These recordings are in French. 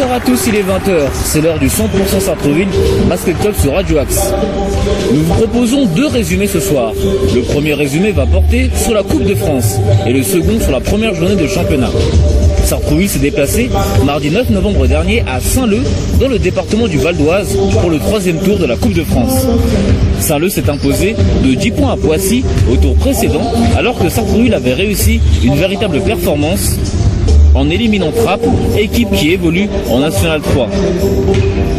Bonsoir à tous, il est 20h. C'est l'heure du 100% Sartreville Basket Club sur Radio Axe. Nous vous proposons deux résumés ce soir. Le premier résumé va porter sur la Coupe de France et le second sur la première journée de championnat. Sartrouville s'est déplacé mardi 9 novembre dernier à Saint-Leu, dans le département du Val d'Oise, pour le troisième tour de la Coupe de France. Saint-Leu s'est imposé de 10 points à Poissy au tour précédent, alors que Sartrouville avait réussi une véritable performance en éliminant Trappes, équipe qui évolue en National 3.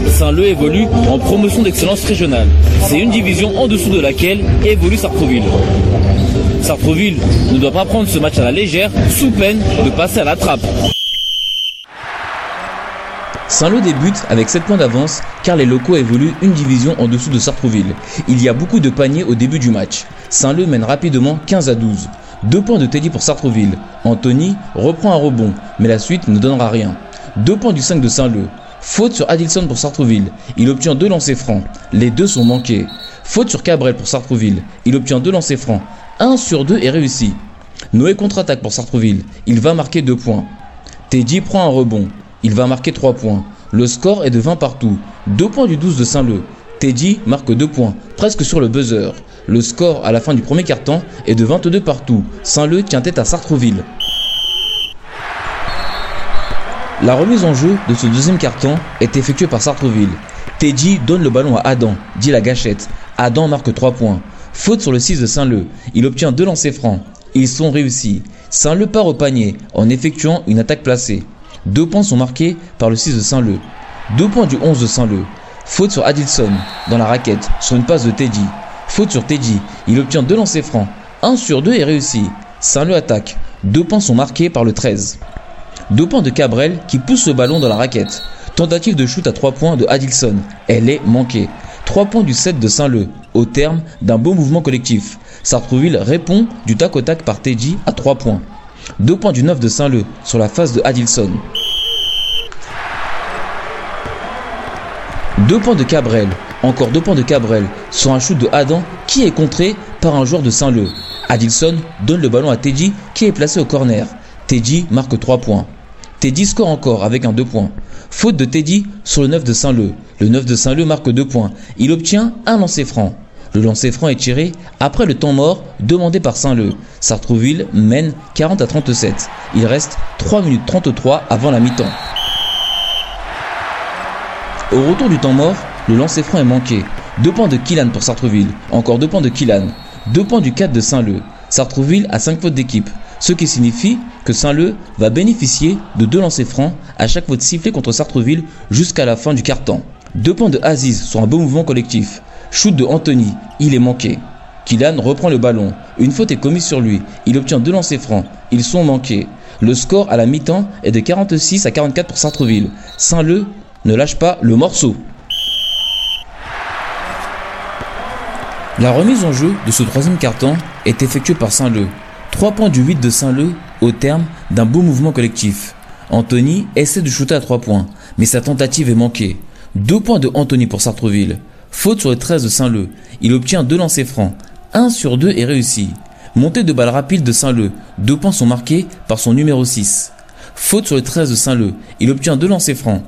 Saint-Leu évolue en promotion d'excellence régionale. C'est une division en dessous de laquelle évolue Sartreville. Sartreville ne doit pas prendre ce match à la légère, sous peine de passer à la trappe. Saint-Leu débute avec 7 points d'avance car les locaux évoluent une division en dessous de Sartreville. Il y a beaucoup de paniers au début du match. Saint-Leu mène rapidement 15 à 12. Deux points de Teddy pour Sartreville. Anthony reprend un rebond, mais la suite ne donnera rien. Deux points du 5 de Saint-Leu. Faute sur Adilson pour Sartreville. Il obtient deux lancers francs. Les deux sont manqués. Faute sur Cabrel pour Sartreville. Il obtient deux lancers francs. 1 sur 2 est réussi. Noé contre-attaque pour Sartreville. Il va marquer 2 points. Teddy prend un rebond. Il va marquer 3 points. Le score est de 20 partout. 2 points du 12 de Saint-Leu. Teddy marque 2 points, presque sur le buzzer. Le score à la fin du premier quart-temps est de 22 partout. Saint-Leu tient tête à Sartreville. La remise en jeu de ce deuxième carton est effectuée par Sartreville. Teddy donne le ballon à Adam, dit la gâchette. Adam marque 3 points. Faute sur le 6 de Saint-Leu. Il obtient deux lancers francs. Ils sont réussis. Saint-Leu part au panier en effectuant une attaque placée. Deux points sont marqués par le 6 de Saint-Leu. Deux points du 11 de Saint-Leu. Faute sur Adilson dans la raquette sur une passe de Teddy. Faute sur Teddy. Il obtient deux lancers francs. Un sur deux est réussi. Saint-Leu attaque. Deux points sont marqués par le 13. Deux points de Cabrel qui pousse le ballon dans la raquette. Tentative de shoot à 3 points de Adilson. Elle est manquée. 3 points du 7 de Saint-Leu, au terme d'un beau mouvement collectif. Sartrouville répond du tac au tac par Teddy à 3 points. 2 points du 9 de Saint-Leu sur la face de Adilson. 2 points de Cabrel. Encore 2 points de Cabrel sur un shoot de Adam qui est contré par un joueur de Saint-Leu. Adilson donne le ballon à Teddy qui est placé au corner. Teddy marque 3 points. Teddy score encore avec un 2 points. Faute de Teddy sur le 9 de Saint-Leu. Le 9 de Saint-Leu marque 2 points. Il obtient un lancer franc. Le lancer franc est tiré après le temps mort demandé par Saint-Leu. Sartrouville mène 40 à 37. Il reste 3 minutes 33 avant la mi-temps. Au retour du temps mort, le lancer franc est manqué. 2 points de Killan pour Sartrouville. Encore 2 points de Killan. 2 points du 4 de Saint-Leu. Sartrouville a 5 fautes d'équipe ce qui signifie que Saint-Leu va bénéficier de deux lancers francs à chaque fois de sifflet contre Sartreville jusqu'à la fin du quart-temps. Deux points de Aziz sur un beau mouvement collectif. Shoot de Anthony, il est manqué. Kylan reprend le ballon. Une faute est commise sur lui. Il obtient deux lancers francs. Ils sont manqués. Le score à la mi-temps est de 46 à 44 pour Sartreville. Saint-Leu ne lâche pas le morceau. La remise en jeu de ce troisième carton est effectuée par Saint-Leu. 3 points du 8 de Saint-Leu au terme d'un beau mouvement collectif. Anthony essaie de shooter à 3 points, mais sa tentative est manquée. 2 points de Anthony pour Sartreville. Faute sur le 13 de Saint-Leu. Il obtient 2 lancers francs. 1 sur 2 est réussi. Montée de balle rapide de Saint-Leu. 2 points sont marqués par son numéro 6. Faute sur le 13 de Saint-Leu. Il obtient 2 lancers francs.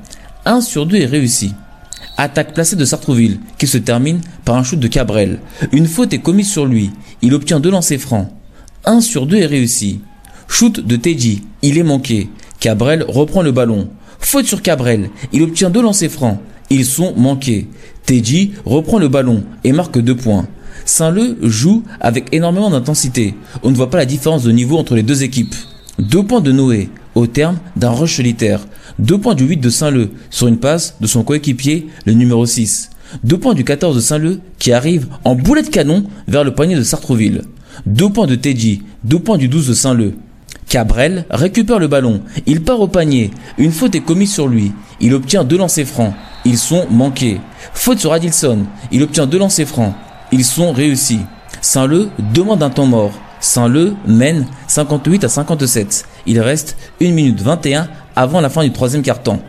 1 sur 2 est réussi. Attaque placée de Sartreville, qui se termine par un shoot de Cabrel. Une faute est commise sur lui. Il obtient 2 lancers francs. 1 sur 2 est réussi. Shoot de Teddy, il est manqué. Cabrel reprend le ballon. Faute sur Cabrel, il obtient deux lancers francs. Ils sont manqués. Teddy reprend le ballon et marque deux points. Saint-Leu joue avec énormément d'intensité. On ne voit pas la différence de niveau entre les deux équipes. Deux points de Noé au terme d'un rush solitaire. Deux points du 8 de Saint-Leu sur une passe de son coéquipier, le numéro 6. Deux points du 14 de Saint-Leu qui arrive en boulet de canon vers le panier de Sartreville. Deux points de Teddy, deux points du 12 de Saint-Leu. Cabrel récupère le ballon, il part au panier, une faute est commise sur lui, il obtient deux lancers francs, ils sont manqués. Faute sur Adilson, il obtient deux lancers francs, ils sont réussis. Saint-Leu demande un temps mort. Saint-Leu mène 58 à 57. Il reste 1 minute 21 avant la fin du troisième quart-temps.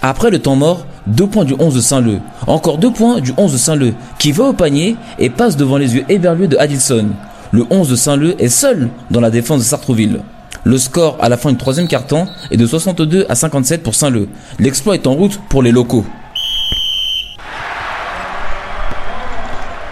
Après le temps mort, deux points du 11 de Saint-Leu. Encore deux points du 11 de Saint-Leu qui va au panier et passe devant les yeux éberlués de Adilson. Le 11 de Saint-Leu est seul dans la défense de Sartrouville. Le score à la fin du troisième quart-temps est de 62 à 57 pour Saint-Leu. L'exploit est en route pour les locaux.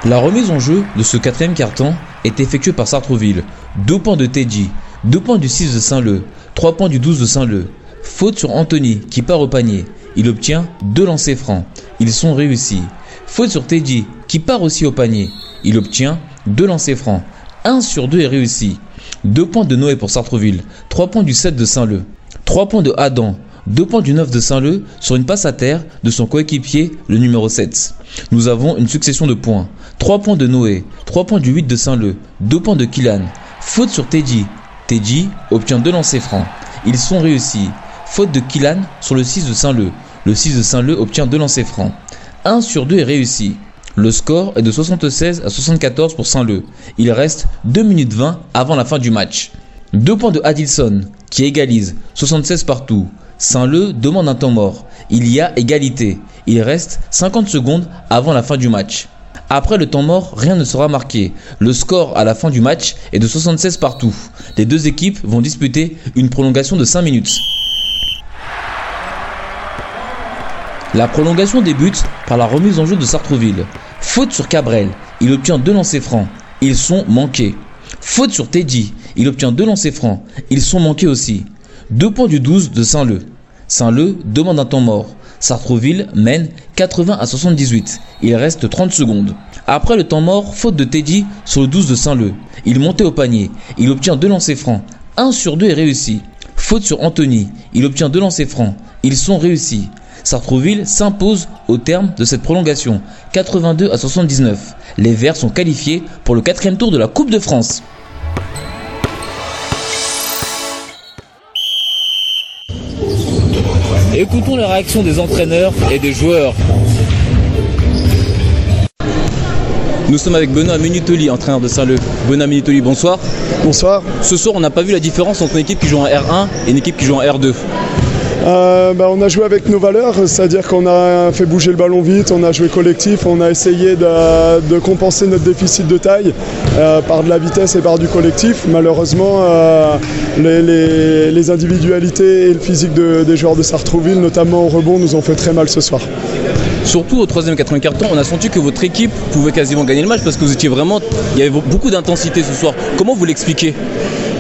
La remise en jeu de ce quatrième quart-temps est effectuée par Sartreville. Deux points de Teddy, deux points du 6 de Saint-Leu, trois points du 12 de Saint-Leu. Faute sur Anthony qui part au panier. Il obtient deux lancers francs. Ils sont réussis. Faute sur Teddy qui part aussi au panier. Il obtient deux lancers francs. 1 sur 2 est réussi. 2 points de Noé pour Sartreville. 3 points du 7 de Saint-Leu. 3 points de Adam. 2 points du 9 de Saint-Leu sur une passe à terre de son coéquipier, le numéro 7. Nous avons une succession de points. 3 points de Noé. 3 points du 8 de Saint-Leu. 2 points de Kylan. Faute sur Teddy. Teddy obtient 2 lancers francs. Ils sont réussis. Faute de Kylan sur le 6 de Saint-Leu. Le 6 de Saint-Leu obtient 2 lancers francs. 1 sur 2 est réussi. Le score est de 76 à 74 pour Saint-Leu. Il reste 2 minutes 20 avant la fin du match. 2 points de Adilson qui égalise 76 partout. Saint-Leu demande un temps mort. Il y a égalité. Il reste 50 secondes avant la fin du match. Après le temps mort, rien ne sera marqué. Le score à la fin du match est de 76 partout. Les deux équipes vont disputer une prolongation de 5 minutes. La prolongation débute par la remise en jeu de Sartreville. Faute sur Cabrel, il obtient deux lancers francs. Ils sont manqués. Faute sur Teddy, il obtient deux lancers francs. Ils sont manqués aussi. Deux points du 12 de Saint-Leu. Saint-Leu demande un temps mort. Sartreville mène 80 à 78. Il reste 30 secondes. Après le temps mort, faute de Teddy sur le 12 de Saint-Leu. Il montait au panier. Il obtient deux lancers francs. Un sur deux est réussi. Faute sur Anthony. Il obtient deux lancers francs. Ils sont réussis. Sartrouville s'impose au terme de cette prolongation, 82 à 79. Les Verts sont qualifiés pour le quatrième tour de la Coupe de France. Écoutons les réactions des entraîneurs et des joueurs. Nous sommes avec Benoît Minutoli, entraîneur de Saint-Leu. Benoît Minutoli, bonsoir. Bonsoir. Ce soir, on n'a pas vu la différence entre une équipe qui joue en R1 et une équipe qui joue en R2. Euh, bah, on a joué avec nos valeurs, c'est-à-dire qu'on a fait bouger le ballon vite, on a joué collectif, on a essayé de, compenser notre déficit de taille euh, par de la vitesse et par du collectif. Malheureusement, euh, les, individualités et le physique de, des joueurs de Sartrouville, notamment au rebond, nous ont fait très mal ce soir. Surtout au troisième et quatrième quart-temps, on a senti que votre équipe pouvait quasiment gagner le match parce que vous étiez vraiment, il y avait beaucoup d'intensité ce soir. Comment vous l'expliquez?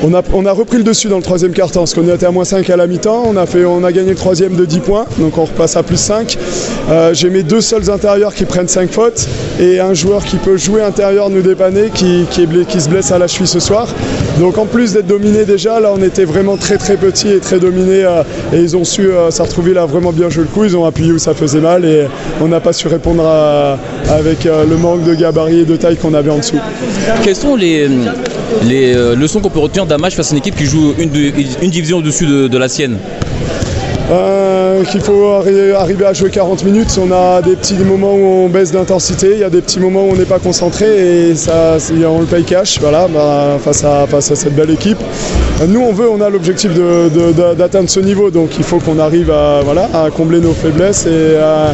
On a, repris le dessus dans le troisième quart-temps, parce qu'on était à moins 5 à la mi-temps. On a, on a gagné le troisième de 10 points, donc on repasse à plus 5. Euh, J'ai mes deux seuls intérieurs qui prennent 5 fautes et un joueur qui peut jouer intérieur nous dépanner qui, se blesse à la cheville ce soir. Donc en plus d'être dominé déjà, là on était vraiment très très petit et très dominé euh, et ils ont su, euh, Sartrouville a vraiment bien joué le coup, ils ont appuyé où ça faisait mal et on n'a pas su répondre avec euh, le manque de gabarit et de taille qu'on avait en dessous. Quelles sont les, les euh, leçons qu'on peut retenir d'un match face à une équipe qui joue une, division au-dessus de, la sienne euh, qu'il faut arri arriver à jouer 40 minutes. On a des petits moments où on baisse d'intensité, il y a des petits moments où on n'est pas concentré et ça, on le paye cash voilà, bah, face, à, cette belle équipe. Nous, on veut, on a l'objectif d'atteindre ce niveau, donc il faut qu'on arrive à, à combler nos faiblesses et à,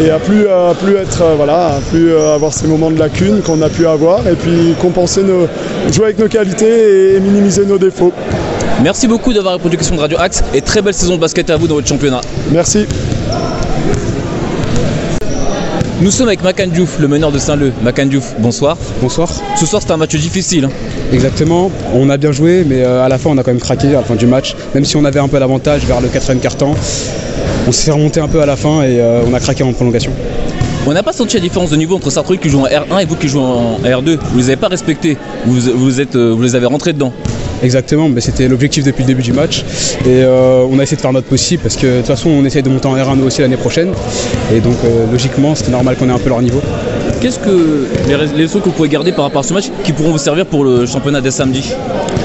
et à plus, à plus être, voilà, à plus avoir ces moments de lacune qu'on a pu avoir et puis compenser nos, jouer avec nos qualités et minimiser nos défauts. Merci beaucoup d'avoir répondu aux questions de Radio Axe et très belle saison de basket à vous dans votre championnat. Merci. Nous sommes avec Makan Diouf, le meneur de Saint-Leu. Makan Diouf, bonsoir. Bonsoir. Ce soir, c'était un match difficile. Hein. Exactement. On a bien joué, mais euh, à la fin, on a quand même craqué à la fin du match. Même si on avait un peu l'avantage vers le quatrième quart-temps, on s'est remonté un peu à la fin et euh, on a craqué en prolongation. On n'a pas senti la différence de niveau entre Sartrouville qui joue en R1 et vous qui jouez en R2. Vous les avez pas respectés. Vous, vous, êtes, vous les avez rentrés dedans. Exactement, mais c'était l'objectif depuis le début du match. Et euh, on a essayé de faire notre possible parce que de toute façon, on essaye de monter en R1 nous aussi l'année prochaine. Et donc, euh, logiquement, c'était normal qu'on ait un peu leur niveau. Qu'est-ce que les leçons que vous pouvez garder par rapport à ce match qui pourront vous servir pour le championnat dès samedi?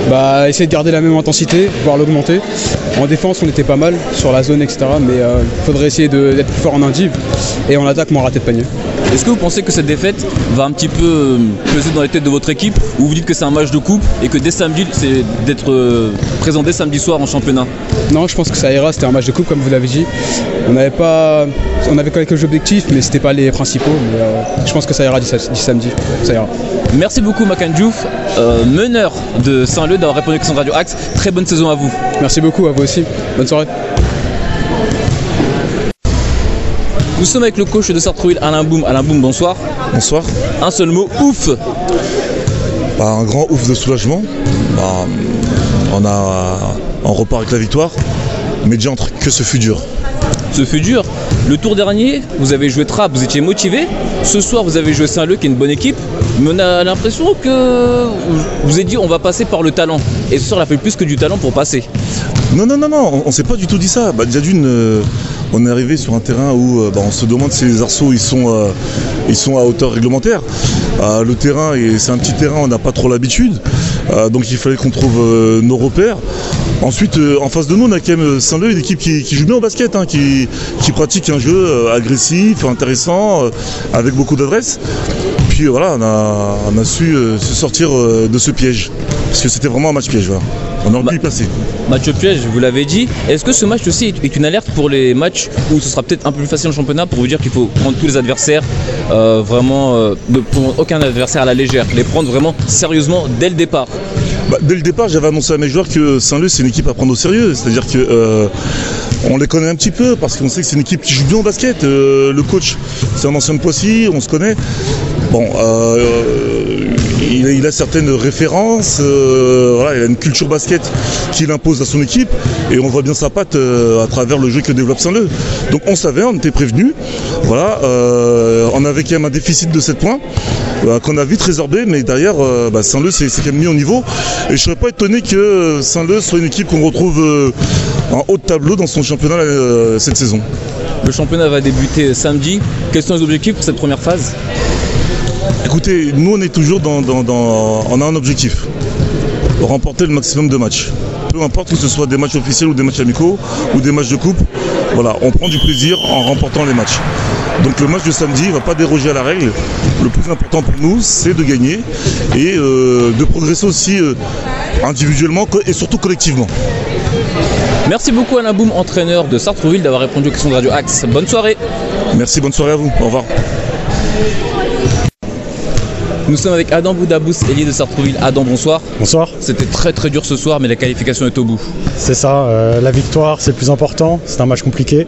Bah, Essayer de garder la même intensité, voire l'augmenter. En défense, on était pas mal sur la zone, etc. Mais il euh, faudrait essayer d'être plus fort en indiv et en attaque, moins rater de panier. Est-ce que vous pensez que cette défaite va un petit peu euh, peser dans les têtes de votre équipe ou vous dites que c'est un match de coupe et que dès samedi, c'est d'être euh, présent dès samedi soir en championnat? Non, je pense que ça ira. C'était un match de coupe, comme vous l'avez dit. On n'avait pas, on avait quelques objectifs, mais c'était pas les principaux. Mais, euh, je pense que ça ira du, samedi. Ça ira. Merci beaucoup, Makan Diouf, meneur de Saint-Leu, d'avoir répondu à de Radio Axe. Très bonne saison à vous. Merci beaucoup, à vous aussi. Bonne soirée. Nous sommes avec le coach de Sartrouville, Alain Boum. Alain Boum, bonsoir. Bonsoir. Un seul mot, ouf. Bah, un grand ouf de soulagement. Bah, on a, on repart avec la victoire. Mais déjà entre que ce fut dur. Ce fut dur. Le tour dernier, vous avez joué Trapp, vous étiez motivé. Ce soir, vous avez joué Saint-Leu, qui est une bonne équipe. Mais on a l'impression que vous avez dit on va passer par le talent. Et ce soir, il a fait plus que du talent pour passer. Non, non, non, non, on, ne s'est pas du tout dit ça. Bah, déjà d'une, euh, on est arrivé sur un terrain où euh, bah, on se demande si les arceaux ils sont, euh, à hauteur réglementaire. Euh, le terrain, c'est un petit terrain, on n'a pas trop l'habitude. donc il fallait qu'on trouve nos repères. Ensuite, en face de nous, on a quand même Saint-Leu, une équipe qui, joue bien au basket, hein, qui, pratique un jeu agressif, intéressant, avec beaucoup d'adresse. Puis voilà, on a, su se sortir de ce piège. Parce que c'était vraiment un match piège. On aurait pu y passer. Match piège, vous l'avez dit. Est-ce que ce match aussi est une alerte pour les matchs où ce sera peut-être un peu plus facile en championnat pour vous dire qu'il faut prendre tous les adversaires euh, vraiment, euh, ne prendre aucun adversaire à la légère, les prendre vraiment sérieusement dès le départ? Bah, Dès le départ, j'avais annoncé à mes joueurs que Saint-Leu c'est une équipe à prendre au sérieux. C'est-à-dire que euh, on les connaît un petit peu parce qu'on sait que c'est une équipe qui joue bien au basket. le coach, c'est un ancien de Poissy, on se connaît. Bon, il, a certaines références, euh, il a une culture basket qu'il impose à son équipe et on voit bien sa patte euh, à travers le jeu que développe Saint-Leu. Donc on savait, on était prévenu. Voilà, euh, on avait quand même un déficit de 7 points qu'on a vite résorbé, mais derrière bah, Saint-Leu c'est quand même mis au niveau. Et je ne serais pas étonné que Saint-Leu soit une équipe qu'on retrouve en haut de tableau dans son championnat cette saison. Le championnat va débuter samedi. Quels sont les objectifs pour cette première phase? Écoutez, nous on est toujours dans, On a un objectif. Remporter le maximum de matchs. Peu importe que ce soit des matchs officiels ou des matchs amicaux ou des matchs de coupe. Voilà, on prend du plaisir en remportant les matchs. Donc le match de samedi ne va pas déroger à la règle. Le plus important pour nous, c'est de gagner et euh, de progresser aussi euh, individuellement et surtout collectivement. Merci beaucoup Alain Boum, entraîneur de Sartreville, d'avoir répondu aux questions de Radio Axe. Bonne soirée. Merci, bonne soirée à vous. Au revoir. Nous sommes avec Adam Boudabous, ailier de Sartrouville. Adam, bonsoir. Bonsoir. C'était très très dur ce soir, mais la qualification est au bout. C'est ça, euh, la victoire c'est le plus important, c'est un match compliqué.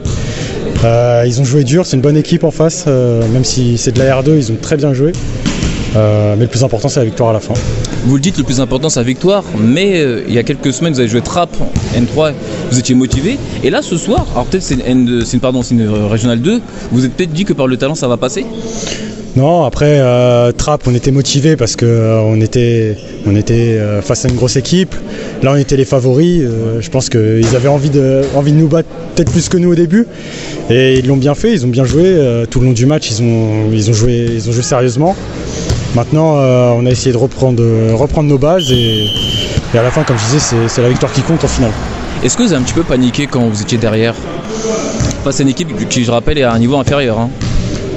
Euh, ils ont joué dur, c'est une bonne équipe en face, euh, même si c'est de la R2, ils ont très bien joué. mais le plus important c'est la victoire à la fin. Vous le dites, le plus important c'est la victoire, mais il y a quelques semaines vous avez joué Trap N3, vous étiez motivé. Et là ce soir, alors peut-être c'est une, une, pardon, une régionale 2, vous êtes peut-être dit que par le talent ça va passer? Non, après euh, Trap, on était motivé parce que euh, on était, on était euh, face à une grosse équipe. Là, on était les favoris. je pense qu'ils avaient envie de, envie de nous battre peut-être plus que nous au début, et ils l'ont bien fait. Ils ont bien joué tout le long du match. Ils ont, ils ont joué, ils ont joué sérieusement. Maintenant, on a essayé de reprendre, reprendre nos bases et, à la fin, comme je disais, c'est la victoire qui compte en finale. Est-ce que vous avez un petit peu paniqué quand vous étiez derrière? Face à une équipe qui, je rappelle, est à un niveau inférieur hein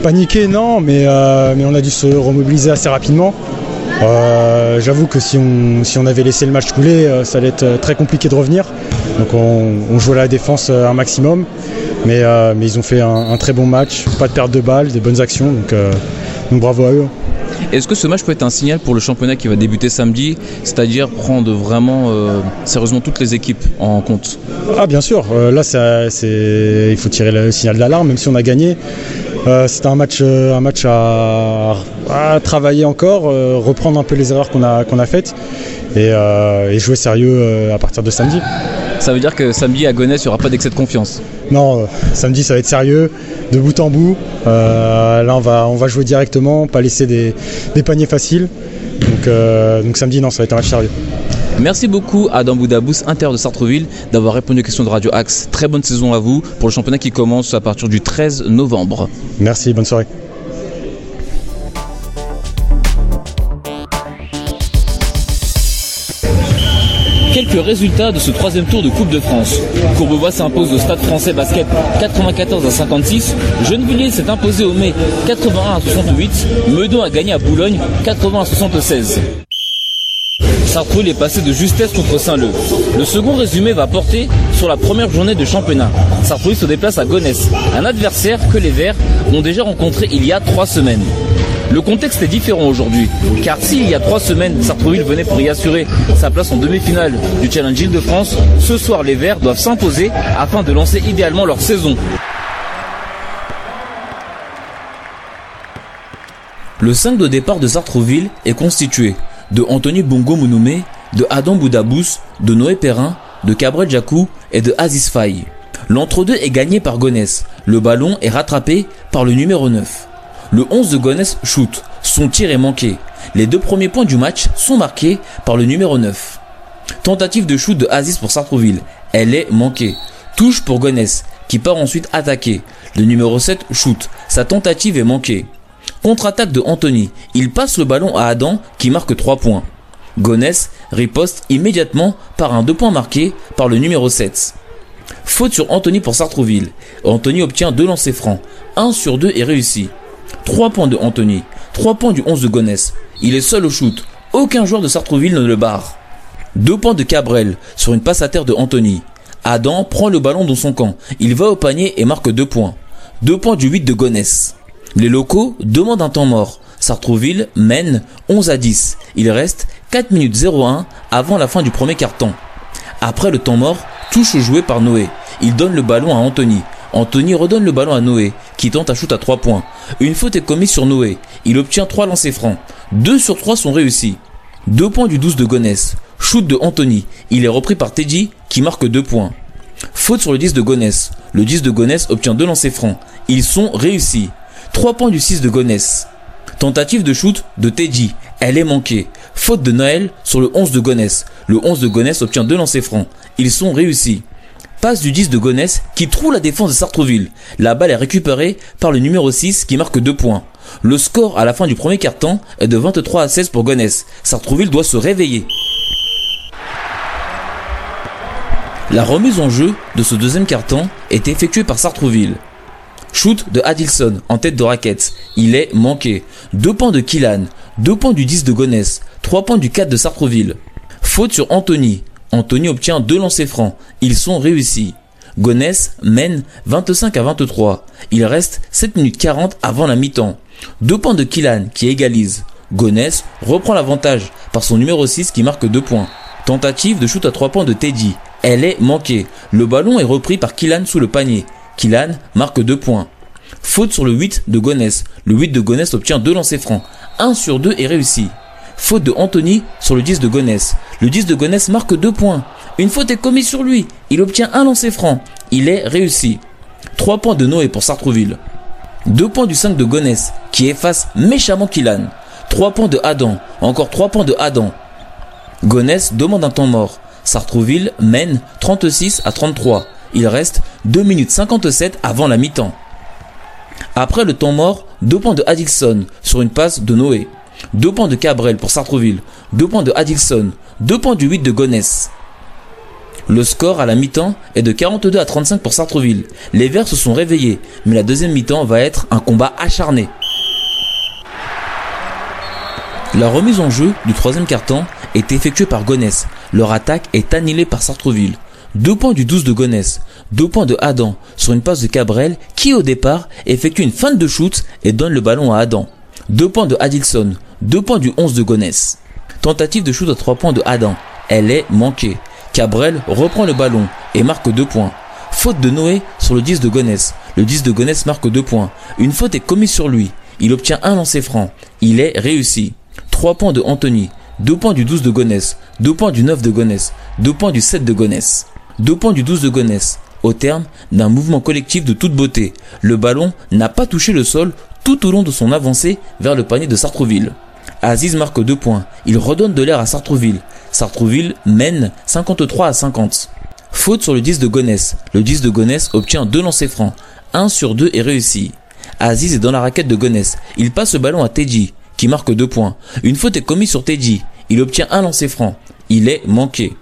Paniquer, non, mais, euh, mais on a dû se remobiliser assez rapidement. Euh, j'avoue que si on, si on avait laissé le match couler, euh, ça allait être très compliqué de revenir. Donc on, jouait la défense un maximum. Mais, mais ils ont fait un, très bon match, pas de perte de balles, des bonnes actions. Donc, donc bravo à eux. Est-ce que ce match peut être un signal pour le championnat qui va débuter samedi, c'est-à-dire prendre vraiment sérieusement toutes les équipes en compte? Ah bien sûr, là il faut tirer le signal d'alarme, même si on a gagné. Euh, c'était un match, euh, un match à, travailler encore, euh, reprendre un peu les erreurs qu'on a, qu'on a faites et, jouer sérieux à partir de samedi. Ça veut dire que samedi à Gonesse, il n'y aura pas d'excès de confiance? Non, samedi ça va être sérieux, de bout en bout. là on va, on va jouer directement, pas laisser des, paniers faciles. Donc, donc samedi non, ça va être un match sérieux. Merci beaucoup à Adam Boudabous, Inter de Sartreville, d'avoir répondu aux questions de Radio Axe. Très bonne saison à vous pour le championnat qui commence à partir du 13 novembre. Merci, bonne soirée. Quelques quelques résultats de ce troisième tour de Coupe de France. Courbevoie s'impose au Stade français basket 94 à 56. Gennevilliers s'est imposé au mai 81 à 68. Meudon a gagné à Boulogne 80 à 76. Sartrouville est passé de justesse contre Saint-Leu. Le second résumé va porter sur la première journée de championnat. Sartrouville se déplace à Gonesse, un adversaire que les Verts ont déjà rencontré il y a trois semaines. Le contexte est différent aujourd'hui, car s'il y a trois semaines, Sartrouville venait pour y assurer sa place en demi-finale du Challenge Île-de-France, ce soir les Verts doivent s'imposer afin de lancer idéalement leur saison. Le 5 de départ de Sartrouville est constitué de Anthony Bongo Mounoumé, de Adam Boudabous, de Noé Perrin, de Cabrel Jacou et de Aziz Faye. L'entre-deux est gagné par Gonesse. Le ballon est rattrapé par le numéro 9. Le 11 de Gonesse shoot. Son tir est manqué. Les deux premiers points du match sont marqués par le numéro 9. Tentative de shoot de Aziz pour Sartrouville. Elle est manquée. Touche pour Gonesse, qui part ensuite attaquer. Le numéro 7 shoot. Sa tentative est manquée. Contre-attaque de Anthony. Il passe le ballon à Adam qui marque 3 points. Gonesse riposte immédiatement par un 2 points marqué par le numéro 7. Faute sur Anthony pour Sartrouville. Anthony obtient 2 lancers francs. 1 sur 2 est réussi. 3 points de Anthony. 3 points du 11 de Gonesse. Il est seul au shoot. Aucun joueur de Sartrouville ne le barre. 2 points de Cabrel sur une passe à terre de Anthony. Adam prend le ballon dans son camp. Il va au panier et marque 2 points. 2 points du 8 de Gonesse. Les locaux demandent un temps mort. Sartrouville mène 11 à 10. Il reste 4 minutes 01 avant la fin du premier quart-temps. Après le temps mort, touche joué par Noé. Il donne le ballon à Anthony. Anthony redonne le ballon à Noé, qui tente à shoot à 3 points. Une faute est commise sur Noé. Il obtient 3 lancers francs. 2 sur 3 sont réussis. 2 points du 12 de Gonesse. Shoot de Anthony. Il est repris par Teddy, qui marque 2 points. Faute sur le 10 de Gonesse. Le 10 de Gonesse obtient 2 lancers francs. Ils sont réussis. 3 points du 6 de Gonesse. Tentative de shoot de Teddy. Elle est manquée. Faute de Noël sur le 11 de Gonesse. Le 11 de Gonesse obtient 2 lancers francs. Ils sont réussis. Passe du 10 de Gonesse qui trouve la défense de Sartreville. La balle est récupérée par le numéro 6 qui marque 2 points. Le score à la fin du premier quart-temps est de 23 à 16 pour Gonesse. Sartreville doit se réveiller. La remise en jeu de ce deuxième quart-temps est effectuée par Sartreville. Shoot de Adilson en tête de raquette. Il est manqué. 2 points de Killan. 2 points du 10 de Gonesse. 3 points du 4 de Sartreville. Faute sur Anthony. Anthony obtient 2 lancers francs. Ils sont réussis. Gonesse mène 25 à 23. Il reste 7 minutes 40 avant la mi-temps. 2 points de Killan qui égalise. Gonesse reprend l'avantage par son numéro 6 qui marque 2 points. Tentative de shoot à 3 points de Teddy. Elle est manquée. Le ballon est repris par Killan sous le panier. Killan marque 2 points. Faute sur le 8 de Gonesse. Le 8 de Gonesse obtient 2 lancers francs. 1 sur 2 est réussi. Faute de Anthony sur le 10 de Gonesse. Le 10 de Gonesse marque 2 points. Une faute est commise sur lui. Il obtient un lancer franc. Il est réussi. 3 points de Noé pour Sartrouville. 2 points du 5 de Gonesse qui efface méchamment Killan. 3 points de Adam. Encore 3 points de Adam. Gonesse demande un temps mort. Sartrouville mène 36 à 33. Il reste 2 minutes 57 avant la mi-temps. Après le temps mort, 2 points de Adilson sur une passe de Noé. 2 points de Cabrel pour Sartrouville. 2 points de Adilson. 2 points du 8 de Gonesse. Le score à la mi-temps est de 42 à 35 pour Sartreville. Les Verts se sont réveillés, mais la deuxième mi-temps va être un combat acharné. La remise en jeu du troisième quart-temps est effectuée par Gonesse. Leur attaque est annihilée par Sartreville. Deux points du 12 de Gonesse, deux points de Adam sur une passe de Cabrel qui au départ effectue une fin de shoot et donne le ballon à Adam. Deux points de Adilson, deux points du 11 de Gonesse. Tentative de shoot à trois points de Adam. Elle est manquée. Cabrel reprend le ballon et marque deux points. Faute de Noé sur le 10 de Gonesse. Le 10 de Gonesse marque deux points. Une faute est commise sur lui. Il obtient un lancer franc. Il est réussi. 3 points de Anthony. 2 points du 12 de Gonesse. 2 points du 9 de Gonesse. 2 points du 7 de Gonesse. 2 points du 12 de Gonesse. Au terme d'un mouvement collectif de toute beauté, le ballon n'a pas touché le sol tout au long de son avancée vers le panier de Sartreville. Aziz marque 2 points. Il redonne de l'air à Sartreville. Sartreville mène 53 à 50. Faute sur le 10 de Gonesse. Le 10 de Gonesse obtient 2 lancers francs. 1 sur 2 est réussi. Aziz est dans la raquette de Gonesse. Il passe le ballon à Teddy, qui marque 2 points. Une faute est commise sur Teddy. Il obtient un lancer franc. Il est manqué.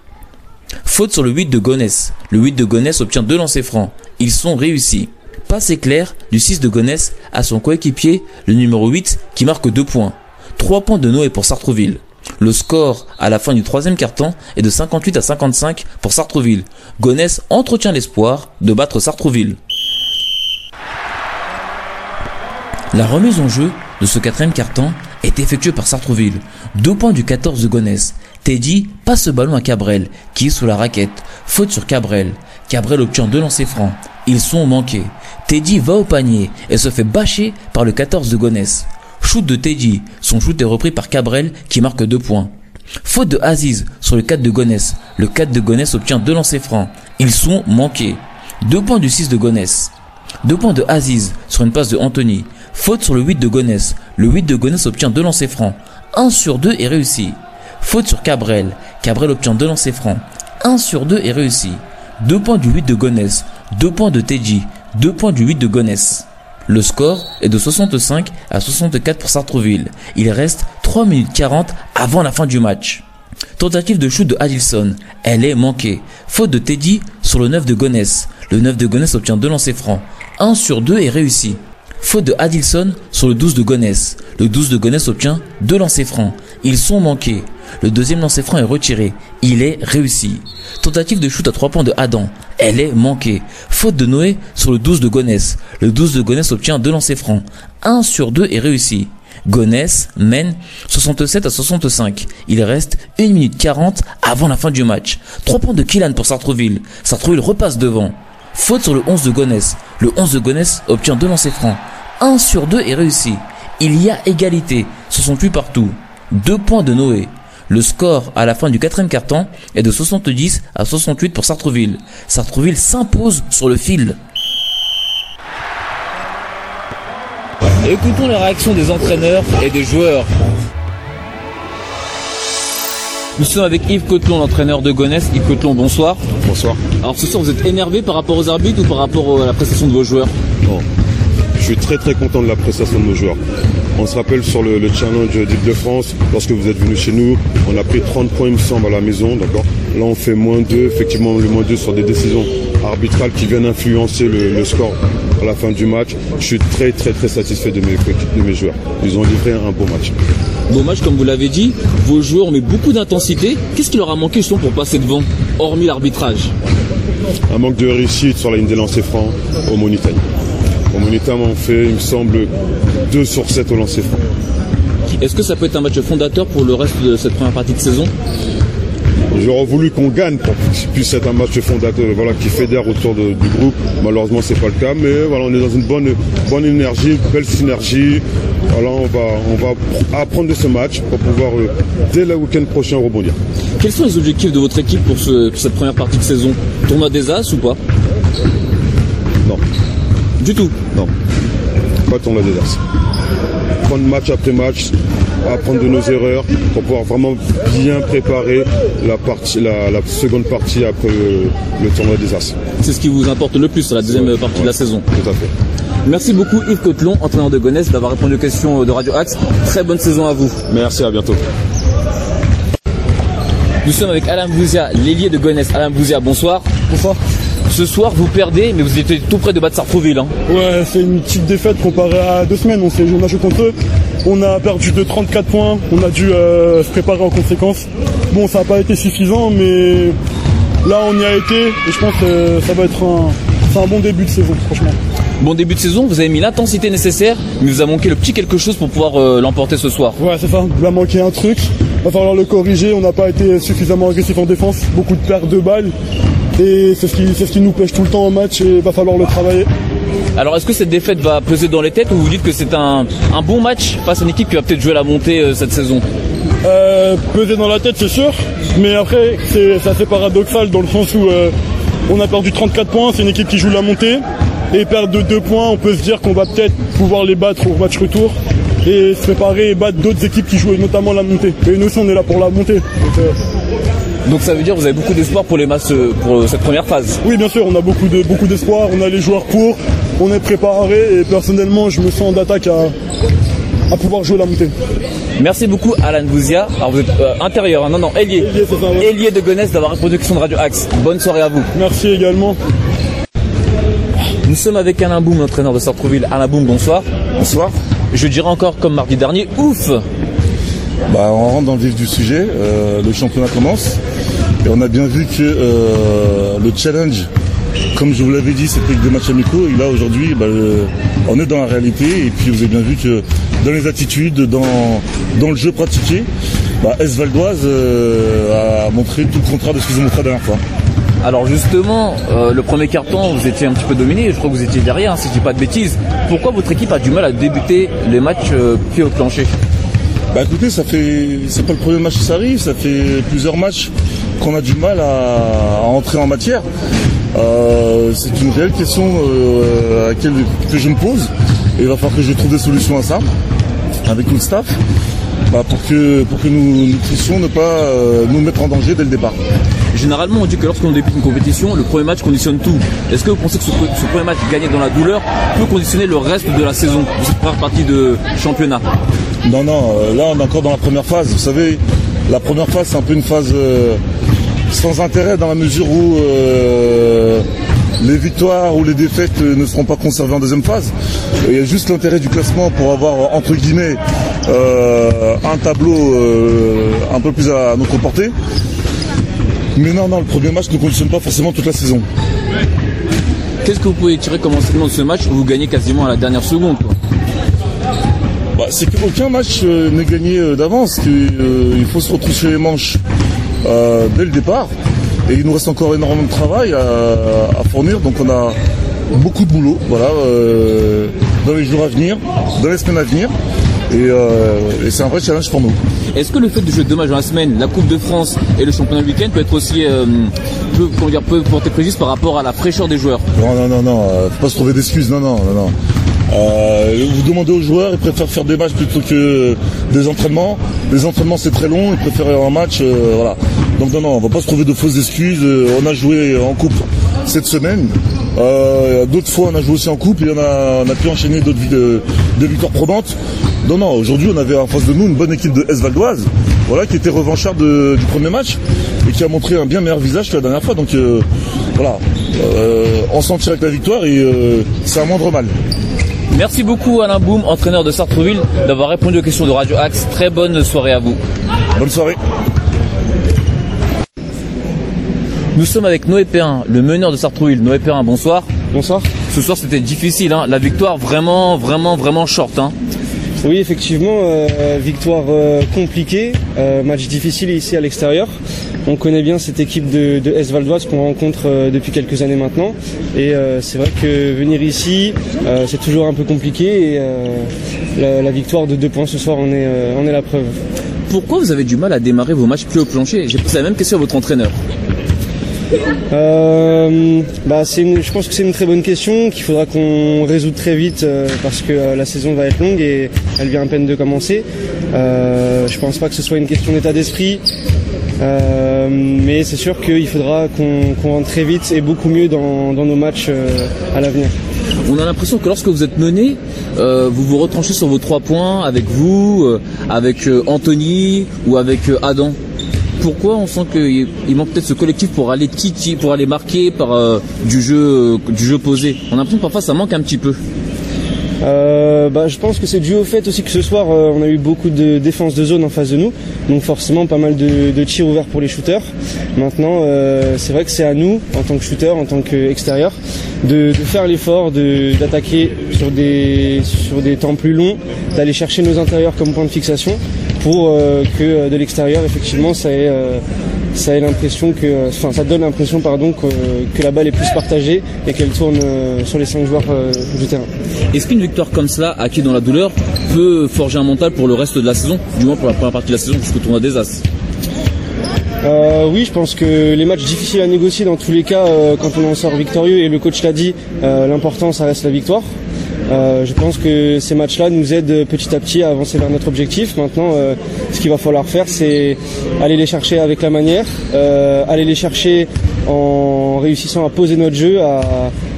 Faute sur le 8 de Gonesse. Le 8 de Gonesse obtient deux lancers francs. Ils sont réussis. Passe éclair du 6 de Gonesse à son coéquipier, le numéro 8, qui marque 2 points. 3 points de Noé pour Sartreville. Le score à la fin du troisième quart-temps est de 58 à 55 pour Sartreville. Gonesse entretient l'espoir de battre Sartreville. La remise en jeu de ce quatrième quart-temps est effectuée par Sartreville. Deux points du 14 de Gonesse. Teddy passe ce ballon à Cabrel, qui est sous la raquette. Faute sur Cabrel. Cabrel obtient deux lancers francs. Ils sont manqués. Teddy va au panier et se fait bâcher par le 14 de Gonesse. Shoot de Teddy. Son shoot est repris par Cabrel qui marque deux points. Faute de Aziz sur le 4 de Gonesse. Le 4 de Gonesse obtient deux lancers francs. Ils sont manqués. Deux points du 6 de Gonesse. Deux points de Aziz sur une passe de Anthony. Faute sur le 8 de Gonesse. Le 8 de Gonesse obtient deux lancers francs. 1 sur 2 est réussi. Faute sur Cabrel. Cabrel obtient deux lancers francs. 1 sur 2 est réussi. Deux points du 8 de Gonesse. Deux points de Teddy. Deux points du 8 de Gonesse. Le score est de 65 à 64 pour Sartreville. Il reste 3 minutes 40 avant la fin du match. Tentative de shoot de Adilson. Elle est manquée. Faute de Teddy sur le 9 de Gonesse. Le 9 de Gonesse obtient deux lancers francs. 1 sur 2 est réussi. Faute de Adilson sur le 12 de Gonesse. Le 12 de Gonesse obtient deux lancers francs. Ils sont manqués. Le deuxième lancer franc est retiré. Il est réussi. Tentative de shoot à 3 points de Adam. Elle est manquée. Faute de Noé sur le 12 de Gonesse. Le 12 de Gonesse obtient deux lancers francs. 1 sur 2 est réussi. Gonesse mène 67 à 65. Il reste 1 minute 40 avant la fin du match. 3 points de Killan pour Sartreville. Sartreville repasse devant. Faute sur le 11 de Gonesse. Le 11 de Gonesse obtient deux lancers francs. 1 sur 2 est réussi. Il y a égalité. Ce sont plus partout. 2 points de Noé. Le score à la fin du quatrième quart-temps est de 70 à 68 pour Sartreville. Sartreville s'impose sur le fil. Écoutons les réactions des entraîneurs et des joueurs. Nous sommes avec Yves Cotelon, l'entraîneur de Gonesse. Yves Cotelon, bonsoir. Bonsoir. Alors ce soir, vous êtes énervé par rapport aux arbitres ou par rapport à la prestation de vos joueurs Bon. Je suis très très content de la prestation de nos joueurs. On se rappelle sur le, le challenge d'Île-de-France, lorsque vous êtes venu chez nous, on a pris 30 points il me semble à la maison, d'accord? Là on fait moins 2, effectivement le moins 2 sur des décisions arbitrales qui viennent influencer le, le score à la fin du match. Je suis très très très satisfait de mes, de mes joueurs. Ils ont livré un beau match. Match, comme vous l'avez dit. Vos joueurs ont mis beaucoup d'intensité. Qu'est-ce qui leur a manqué justement pour passer devant, hormis l'arbitrage Un manque de réussite sur la ligne des lancers francs au Monitagne. Au Monitagne on fait, il me semble, 2 sur 7 au lancer franc. Est-ce que ça peut être un match fondateur pour le reste de cette première partie de saison J'aurais voulu qu'on gagne pour qu'il puisse être un match fondateur, voilà, qui fédère autour de- du groupe. Malheureusement, c'est pas le cas, mais voilà, on est dans une bonne, bonne énergie, une belle synergie. Voilà, on va, on va apprendre de ce match pour pouvoir, euh, dès le week-end prochain, rebondir. Quels sont les objectifs de votre équipe pour, ce- pour cette première partie de saison? Tournoi des As ou pas? Non, Du tout? non, pas tourner des as. Prendre match après match, apprendre de nos erreurs pour pouvoir vraiment bien préparer la, partie, la, la seconde partie après le, le tournoi des as. C'est ce qui vous importe le plus sur la deuxième Ouais, partie ouais, de la saison. Tout à fait. Merci beaucoup Yves Cotelon, entraîneur de Gonesse, d'avoir répondu aux questions de Radio Axe. Très bonne saison à vous. Merci, à bientôt. Nous sommes avec Alain Bouzia, l'ailier de Gonesse. Alain Bouzia, bonsoir. Bonsoir. Ce soir, vous perdez, mais vous étiez tout près de battre Sartrouville. Hein. Ouais, c'est une petite défaite comparée à deux semaines. On s'est on a joué contre eux. On a perdu de 34 points. On a dû euh, se préparer en conséquence. Bon, ça n'a pas été suffisant, mais là, on y a été. Et je pense que ça va être un, c'est un bon début de saison, franchement. Bon début de saison, vous avez mis l'intensité nécessaire, mais vous a manqué le petit quelque chose pour pouvoir euh, l'emporter ce soir. Ouais, c'est ça. Il va manquer un truc. Va falloir le corriger. On n'a pas été suffisamment agressif en défense. Beaucoup de pertes de balles. Et c'est ce qui, c'est ce qui nous pêche tout le temps en match. Et il va falloir le travailler. Alors est-ce que cette défaite va peser dans les têtes ou vous dites que c'est un, bon match? Face à une équipe qui va peut-être jouer la montée euh, cette saison Euh, peser dans la tête, c'est sûr. Mais après, c'est assez paradoxal dans le sens où euh, on a perdu 34 points. C'est une équipe qui joue la montée. Et perdre de 2 points, on peut se dire qu'on va peut-être pouvoir les battre au match retour. Et se préparer et battre d'autres équipes qui jouent notamment la montée. Et nous aussi, on est là pour la montée. Euh, Donc ça veut dire que vous avez beaucoup d'espoir pour les matchs, euh, pour cette première phase. oui, bien sûr, on a beaucoup de beaucoup d'espoir. On a les joueurs pour. On est préparé. Et personnellement, je me sens d'attaque à, à pouvoir jouer la montée. Merci beaucoup Alan Bouzia. Alors vous êtes euh, intérieur, hein. non non, ailier. Ailier, c'est ça, ouais. Ailier de Gonesse d'avoir répondu aux questions de Radio Axe. Bonne soirée à vous. Merci également. Nous sommes avec Alain Boum, l'entraîneur de Sartreville. Alain Boum, bonsoir. Bonsoir. Je dirais encore comme mardi dernier, ouf Bah, on rentre dans le vif du sujet. Euh, le championnat commence. Et on a bien vu que euh, le challenge, comme je vous l'avais dit, c'était des matchs amicaux. Et là, aujourd'hui, bah, le- on est dans la réalité. Et puis, vous avez bien vu que dans les attitudes, dans, dans le jeu pratiqué, bah, S Valdoise euh, a montré tout le contraire de ce qu'ils ont montré la dernière fois. Alors justement, euh, le premier carton, vous étiez un petit peu dominé, je crois que vous étiez derrière, hein, si je dis pas de bêtises. Pourquoi votre équipe a du mal à débuter les matchs euh, pied au plancher? Bah écoutez, ça fait c'est pas le premier match qui ça arrive, ça fait plusieurs matchs qu'on a du mal à, à entrer en matière. Euh, c'est une réelle question euh, à laquelle que je me pose et il va falloir que je trouve des solutions à ça avec le staff bah, pour que pour que nous, nous puissions ne pas euh, nous mettre en danger dès le départ. Généralement, on dit que lorsqu'on débute une compétition, le premier match conditionne tout. Est-ce que vous pensez que ce, ce premier match gagné dans la douleur peut conditionner le reste de la saison, de cette première partie de championnat? Non, non, là on est encore dans la première phase. Vous savez, la première phase c'est un peu une phase euh, sans intérêt dans la mesure où euh, les victoires ou les défaites ne seront pas conservées en deuxième phase. Il y a juste l'intérêt du classement pour avoir entre guillemets euh, un tableau euh, un peu plus à notre portée. Mais non, non, le premier match ne conditionne pas forcément toute la saison. Qu'est-ce que vous pouvez tirer comme enseignement de ce match où vous gagnez quasiment à la dernière seconde quoi Bah, c'est qu'aucun match n'est gagné d'avance, qu'il faut se retrousser les manches euh, dès le départ. Et il nous reste encore énormément de travail à, à fournir, donc on a beaucoup de boulot, voilà, euh, dans les jours à venir, dans les semaines à venir. Et, euh, et c'est un vrai challenge pour nous. Est-ce que le fait de jouer deux matchs dans la semaine, la Coupe de France et le championnat week-end peut être aussi euh, comment dire, porter préjudice par rapport à la fraîcheur des joueurs? Non, non, non, non, faut pas se trouver d'excuses, non, non, non, non. Euh, vous demandez aux joueurs, ils préfèrent faire des matchs plutôt que des entraînements. Les entraînements c'est très long, ils préfèrent un match, euh, voilà. Donc non, non, on va pas se trouver de fausses excuses. Euh, on a joué en coupe cette semaine. Euh, d'autres fois on a joué aussi en coupe et on a, on a pu enchaîner d'autres des victoires probantes. Non, non, aujourd'hui on avait en face de nous une bonne équipe de S Valdoise, voilà, qui était revanchard de- du premier match et qui a montré un bien meilleur visage que la dernière fois. Donc euh, voilà, euh, on s'en tire avec la victoire et euh, c'est un moindre mal. Merci beaucoup Alain Boum, entraîneur de Sartreville, d'avoir répondu aux questions de Radio Axe. Très bonne soirée à vous. Bonne soirée. Nous sommes avec Noé Perrin, le meneur de Sartreville. Noé Perrin, bonsoir. Bonsoir. Ce soir c'était difficile, hein. la victoire vraiment, vraiment, vraiment short. Hein. Oui, effectivement, euh, victoire euh, compliquée, euh, match difficile ici à l'extérieur. On connaît bien cette équipe de, de S Valdoise qu'on rencontre euh, depuis quelques années maintenant. Et euh, c'est vrai que venir ici, euh, c'est toujours un peu compliqué. Et la, la victoire de deux points ce soir en est, en est la preuve. Pourquoi vous avez du mal à démarrer vos matchs plus au plancher? J'ai posé la même question à votre entraîneur. Euh, bah une- je pense que c'est une très bonne question qu'il faudra qu'on résout très vite euh, parce que euh, la saison va être longue et elle vient à peine de commencer. Je pense pas que ce soit une question d'état d'esprit, euh, mais c'est sûr qu'il faudra qu'on rentre très vite et beaucoup mieux dans, nos matchs euh, à l'avenir. On a l'impression que lorsque vous êtes mené, euh, vous vous retranchez sur vos trois points avec vous, avec Anthony ou avec Adam. Pourquoi on sent qu'il il manque peut-être ce collectif pour aller titi, pour aller marquer par du jeu, du jeu posé? On a l'impression que parfois ça manque un petit peu. Euh, bah, je pense que c'est dû au fait aussi que ce soir euh, on a eu beaucoup de défense de zone en face de nous, donc forcément pas mal de, de tirs ouverts pour les shooters. Maintenant, euh, c'est vrai que c'est à nous, en tant que shooter, en tant qu'extérieur, de, de faire l'effort, de- d'attaquer sur des sur des temps plus longs, d'aller chercher nos intérieurs comme point de fixation, pour euh, que euh, de l'extérieur effectivement ça ait euh, ça ait l'impression que, enfin, ça donne l'impression, pardon, que, que la balle est plus partagée et qu'elle tourne euh, sur les cinq joueurs euh, du terrain. Est-ce qu'une victoire comme cela, acquise dans la douleur, peut forger un mental pour le reste de la saison, du moins pour la première partie de la saison jusqu'au tournoi des As? Euh, oui, je pense que les matchs difficiles à négocier dans tous les cas, euh, quand on en sort victorieux, et le coach l'a dit, euh, l'important ça reste la victoire. Euh, je pense que ces matchs-là nous aident petit à petit à avancer vers notre objectif. Maintenant, euh, ce qu'il va falloir faire, c'est aller les chercher avec la manière, euh, aller les chercher en réussissant à poser notre jeu, à,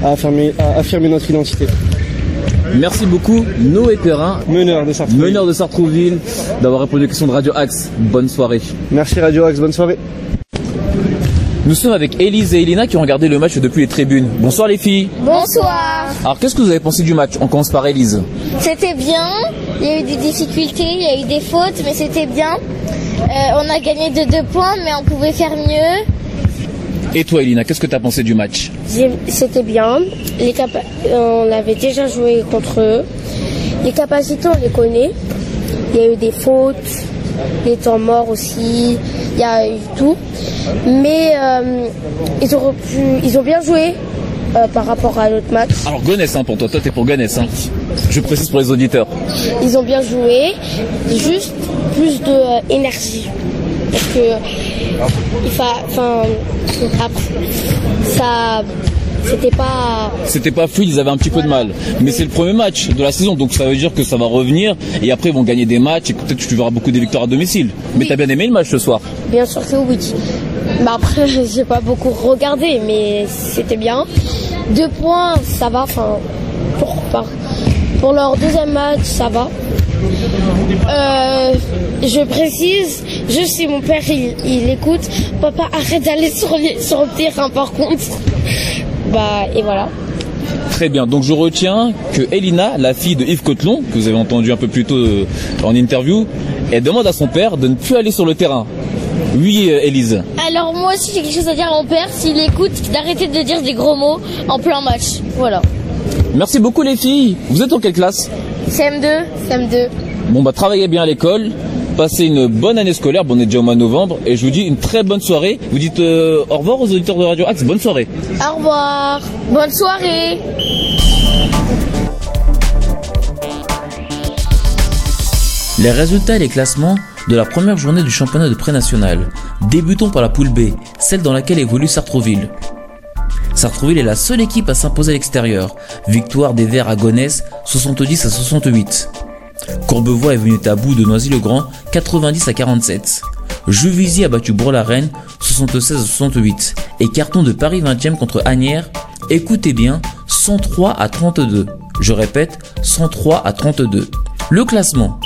à affirmer, à affirmer notre identité. Merci beaucoup Noé Perrin, meneur de Sartrouville, meneur de Sartrouville, d'avoir répondu aux questions de Radio Axe. Bonne soirée. Merci Radio Axe, bonne soirée. Nous sommes avec Elise et Elina qui ont regardé le match depuis les tribunes. Bonsoir les filles. Bonsoir. Alors qu'est-ce que vous avez pensé du match On commence par Elise. C'était bien. Il y a eu des difficultés, il y a eu des fautes, mais c'était bien. Euh, on a gagné de deux points, mais on pouvait faire mieux. Et toi Elina, qu'est-ce que tu as pensé du match C'était bien. Les on avait déjà joué contre eux. Les capacités, on les connaît. Il y a eu des fautes, des temps morts aussi. Il y a eu tout. Mais euh, ils, ont pu, ils ont bien joué. Euh, par rapport à l'autre match. Alors Gonesse hein, pour toi, toi t'es pour Gonesse. Hein. Je précise pour les auditeurs. Ils ont bien joué, juste plus d'énergie. Euh, Parce que, enfin, ça, c'était pas. C'était pas fluide, ils avaient un petit peu de mal. Mais c'est le premier match de la saison, donc ça veut dire que ça va revenir et après ils vont gagner des matchs et peut-être que tu verras beaucoup de victoires à domicile. Mais t'as bien aimé le match ce soir Bien sûr que oui. Bah après, j'ai pas beaucoup regardé, mais c'était bien. Deux points, ça va. Enfin, pour, pour leur deuxième match, ça va. Euh, je précise, je si mon père il, écoute, papa arrête d'aller sur, sur le terrain par contre. Bah et voilà. Très bien, donc je retiens que Elina, la fille de Yves Cotelon, que vous avez entendu un peu plus tôt euh, en interview, elle demande à son père de ne plus aller sur le terrain. Oui, euh, Élise. Alors moi aussi j'ai quelque chose à dire à mon père, s'il écoute, d'arrêter de dire des gros mots en plein match. Voilà. Merci beaucoup les filles. Vous êtes en quelle classe? CM2, CM2. Bon bah travaillez bien à l'école. Passez une bonne année scolaire, bon on est déjà au mois de novembre, et je vous dis une très bonne soirée. Vous dites euh, au revoir aux auditeurs de Radio Axe, bonne soirée. Au revoir, bonne soirée. Les résultats et les classements de la première journée du championnat de pré-national. Débutons par la poule B, celle dans laquelle évolue Sartrouville. Sartrouville est la seule équipe à s'imposer à l'extérieur. Victoire des Verts à Gonesse, 70 à 68. Courbevoie est venu à bout de Noisy-le-Grand, 90 à 47. Juvisy a battu Bourg-la-Reine, 76 à 68. Et carton de Paris 20e contre Agnières, écoutez bien, 103 à 32. Je répète, 103 à 32. Le classement.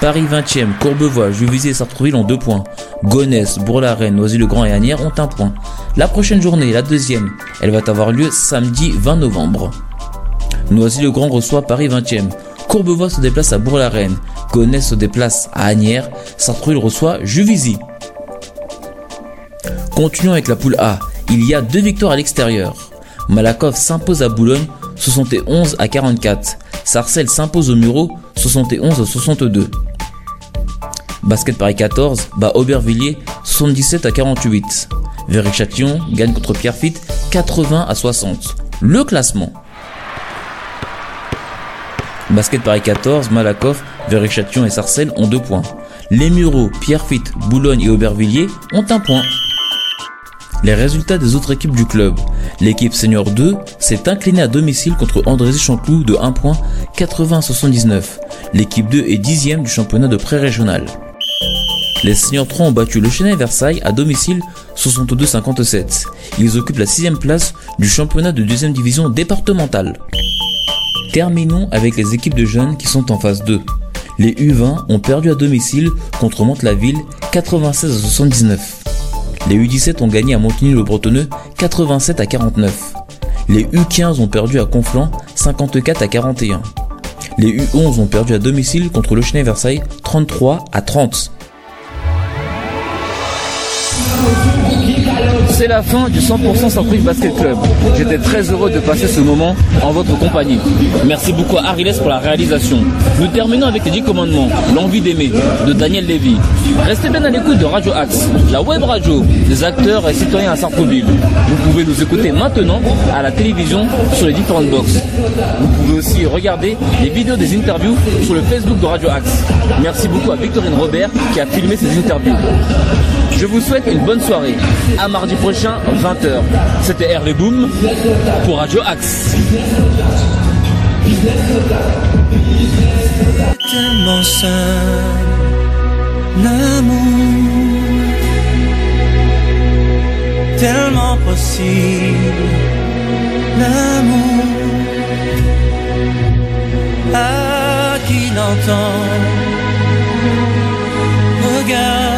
Paris 20e, Courbevoie, Juvisy et Sartrouville ont 2 points. Gonesse, Bourg-la-Reine, Noisy-le-Grand et Agnières ont 1 point. La prochaine journée, la deuxième, elle va avoir lieu samedi 20 novembre. Noisy-le-Grand reçoit Paris 20e. Courbevoie se déplace à Bourg-la-Reine. Gonesse se déplace à Agnières. Sartrouville reçoit Juvisy. Continuons avec la poule A. Il y a deux victoires à l'extérieur. Malakoff s'impose à Boulogne 71 à 44. Sarcelles s'impose au Muro 71 à 62. Basket Paris 14 bat Aubervilliers 77 à 48. Véry-Châtillon gagne contre Pierrefitte 80 à 60. Le classement. Basket Paris 14, Malakoff, Véry-Châtillon et Sarcelles ont 2 points. Les Mureaux, Pierrefitte, Boulogne et Aubervilliers ont 1 point. Les résultats des autres équipes du club. L'équipe senior 2 s'est inclinée à domicile contre Andrézy-Chanclou de 1 point 80 à 79. L'équipe 2 est dixième du championnat de pré-régional. Les seniors 3 ont battu le Chenet Versailles à domicile 62-57. Ils occupent la sixième place du championnat de deuxième division départementale. Terminons avec les équipes de jeunes qui sont en phase 2. Les U20 ont perdu à domicile contre Mantes-la-Ville 96 à 79. Les U17 ont gagné à Montigny-le-Bretonneux 87 à 49. Les U15 ont perdu à Conflans 54 à 41. Les U11 ont perdu à domicile contre le Chenet Versailles 33 à 30. C'est la fin du 100% Sartrouville Basket Club. J'étais très heureux de passer ce moment en votre compagnie. Merci beaucoup à Ariles pour la réalisation. Nous terminons avec les 10 commandements, l'envie d'aimer, de Daniel Lévy. Restez bien à l'écoute de Radio Axe, la web radio des acteurs et citoyens à Sartrouville. Vous pouvez nous écouter maintenant à la télévision sur les différentes boxes. Vous pouvez aussi regarder les vidéos des interviews sur le Facebook de Radio Axe. Merci beaucoup à Victorine Robert qui a filmé ces interviews. Je vous souhaite une bonne soirée. À mardi prochain, 20h. C'était Hervé Boom pour Radio Axe. Tellement seul, l'amour, tellement possible, l'amour, à qui l'entend, regarde.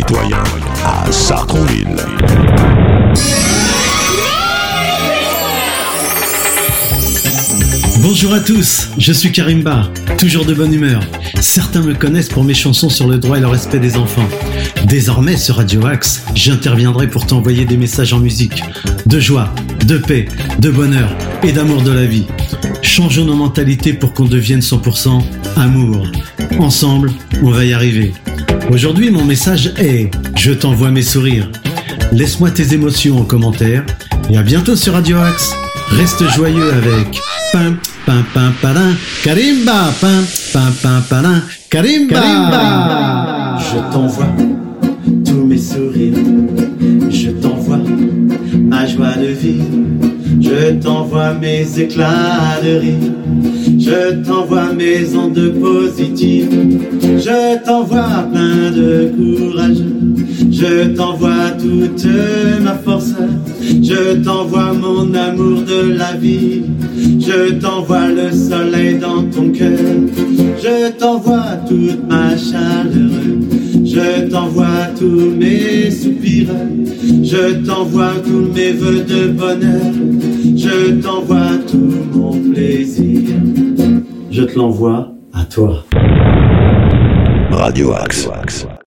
citoyen à Sartrouville. Bonjour à tous, je suis Karim Bar, toujours de bonne humeur. Certains me connaissent pour mes chansons sur le droit et le respect des enfants. Désormais sur Radio Axe, j'interviendrai pour t'envoyer des messages en musique, de joie, de paix, de bonheur et d'amour de la vie. Changeons nos mentalités pour qu'on devienne 100% amour. Ensemble, on va y arriver. Aujourd'hui, mon message est Je t'envoie mes sourires. Laisse-moi tes émotions en commentaire et à bientôt sur Radio Axe. Reste joyeux avec Pim, pim, pim, palin, Karimba, pim, pim, pim, palin, Karimba. Je t'envoie tous mes sourires. Je t'envoie ma joie de vivre. Je t'envoie mes éclats de rire. Je t'envoie mes ondes positives. Je t'envoie plein de courage. Je t'envoie toute ma force. Je t'envoie mon amour de la vie. Je t'envoie le soleil dans ton cœur. Je t'envoie toute ma chaleur. Je t'envoie tous mes soupirs. Je t'envoie tous mes voeux de bonheur. Je t'envoie tout mon plaisir. Je te l'envoie à toi. Radio Axe.